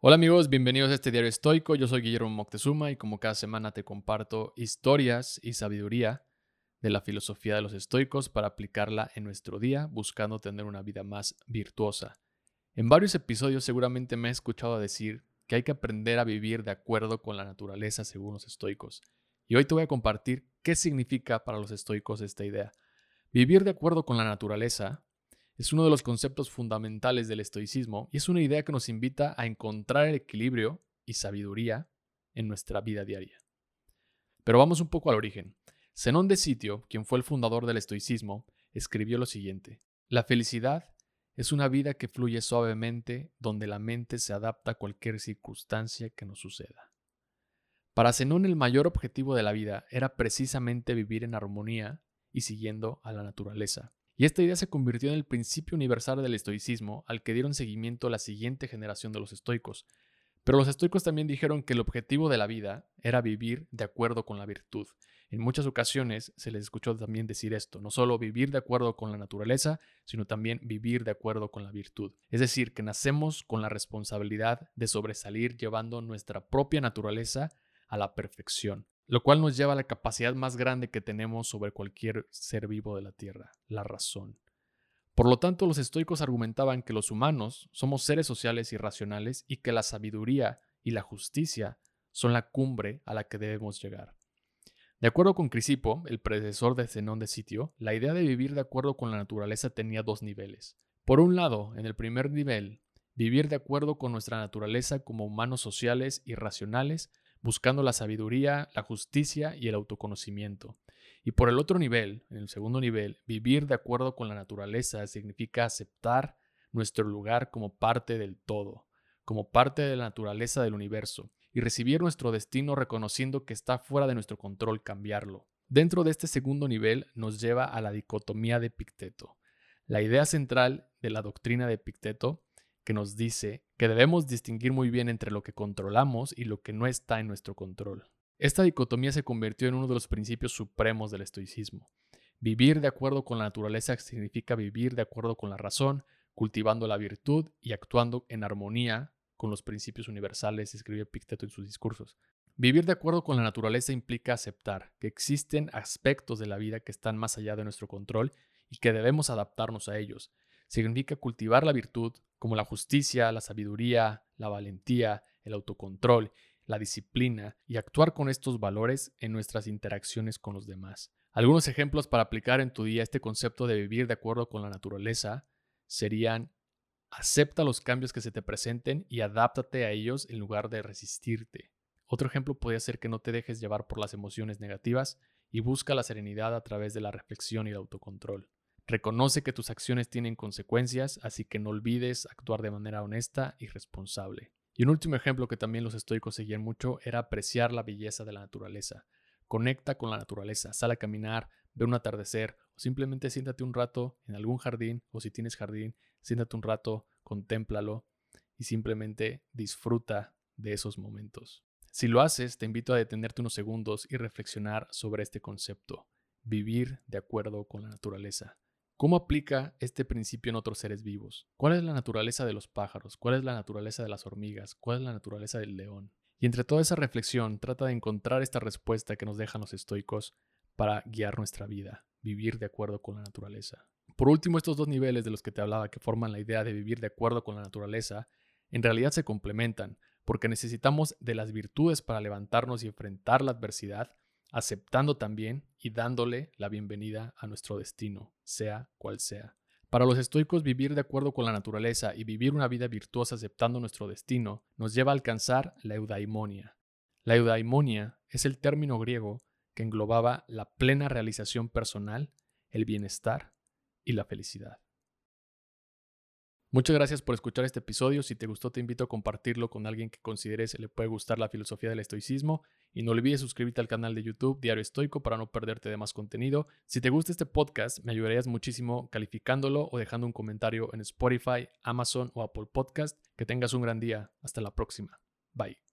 Hola amigos, bienvenidos a este diario estoico. Yo soy Guillermo Moctezuma y como cada semana te comparto historias y sabiduría de la filosofía de los estoicos para aplicarla en nuestro día, buscando tener una vida más virtuosa. En varios episodios seguramente me he escuchado decir que hay que aprender a vivir de acuerdo con la naturaleza según los estoicos. Y hoy te voy a compartir qué significa para los estoicos esta idea. Vivir de acuerdo con la naturaleza es uno de los conceptos fundamentales del estoicismo y es una idea que nos invita a encontrar el equilibrio y sabiduría en nuestra vida diaria. Pero vamos un poco al origen. Zenón de Sitio, quien fue el fundador del estoicismo, escribió lo siguiente: La felicidad es una vida que fluye suavemente donde la mente se adapta a cualquier circunstancia que nos suceda. Para Zenón el mayor objetivo de la vida era precisamente vivir en armonía y siguiendo a la naturaleza. Y esta idea se convirtió en el principio universal del estoicismo al que dieron seguimiento la siguiente generación de los estoicos. Pero los estoicos también dijeron que el objetivo de la vida era vivir de acuerdo con la virtud. En muchas ocasiones se les escuchó también decir esto, no solo vivir de acuerdo con la naturaleza, sino también vivir de acuerdo con la virtud. Es decir, que nacemos con la responsabilidad de sobresalir llevando nuestra propia naturaleza a la perfección lo cual nos lleva a la capacidad más grande que tenemos sobre cualquier ser vivo de la Tierra, la razón. Por lo tanto, los estoicos argumentaban que los humanos somos seres sociales y racionales y que la sabiduría y la justicia son la cumbre a la que debemos llegar. De acuerdo con Crisipo, el predecesor de Zenón de Sitio, la idea de vivir de acuerdo con la naturaleza tenía dos niveles. Por un lado, en el primer nivel, vivir de acuerdo con nuestra naturaleza como humanos sociales y racionales buscando la sabiduría, la justicia y el autoconocimiento. Y por el otro nivel, en el segundo nivel, vivir de acuerdo con la naturaleza significa aceptar nuestro lugar como parte del todo, como parte de la naturaleza del universo, y recibir nuestro destino reconociendo que está fuera de nuestro control cambiarlo. Dentro de este segundo nivel nos lleva a la dicotomía de Picteto. La idea central de la doctrina de Picteto que nos dice que debemos distinguir muy bien entre lo que controlamos y lo que no está en nuestro control. Esta dicotomía se convirtió en uno de los principios supremos del estoicismo. Vivir de acuerdo con la naturaleza significa vivir de acuerdo con la razón, cultivando la virtud y actuando en armonía con los principios universales, escribió Picteto en sus discursos. Vivir de acuerdo con la naturaleza implica aceptar que existen aspectos de la vida que están más allá de nuestro control y que debemos adaptarnos a ellos, significa cultivar la virtud como la justicia, la sabiduría, la valentía, el autocontrol, la disciplina y actuar con estos valores en nuestras interacciones con los demás. Algunos ejemplos para aplicar en tu día este concepto de vivir de acuerdo con la naturaleza serían acepta los cambios que se te presenten y adáptate a ellos en lugar de resistirte. Otro ejemplo podría ser que no te dejes llevar por las emociones negativas y busca la serenidad a través de la reflexión y el autocontrol. Reconoce que tus acciones tienen consecuencias, así que no olvides actuar de manera honesta y responsable. Y un último ejemplo que también los estoicos seguían mucho era apreciar la belleza de la naturaleza. Conecta con la naturaleza, sal a caminar, ve un atardecer o simplemente siéntate un rato en algún jardín o si tienes jardín, siéntate un rato, contémplalo y simplemente disfruta de esos momentos. Si lo haces, te invito a detenerte unos segundos y reflexionar sobre este concepto, vivir de acuerdo con la naturaleza. ¿Cómo aplica este principio en otros seres vivos? ¿Cuál es la naturaleza de los pájaros? ¿Cuál es la naturaleza de las hormigas? ¿Cuál es la naturaleza del león? Y entre toda esa reflexión trata de encontrar esta respuesta que nos dejan los estoicos para guiar nuestra vida, vivir de acuerdo con la naturaleza. Por último, estos dos niveles de los que te hablaba que forman la idea de vivir de acuerdo con la naturaleza, en realidad se complementan, porque necesitamos de las virtudes para levantarnos y enfrentar la adversidad, aceptando también y dándole la bienvenida a nuestro destino, sea cual sea. Para los estoicos, vivir de acuerdo con la naturaleza y vivir una vida virtuosa aceptando nuestro destino nos lleva a alcanzar la eudaimonia. La eudaimonia es el término griego que englobaba la plena realización personal, el bienestar y la felicidad. Muchas gracias por escuchar este episodio. Si te gustó, te invito a compartirlo con alguien que consideres le puede gustar la filosofía del estoicismo. Y no olvides suscribirte al canal de YouTube Diario Estoico para no perderte de más contenido. Si te gusta este podcast, me ayudarías muchísimo calificándolo o dejando un comentario en Spotify, Amazon o Apple Podcast. Que tengas un gran día. Hasta la próxima. Bye.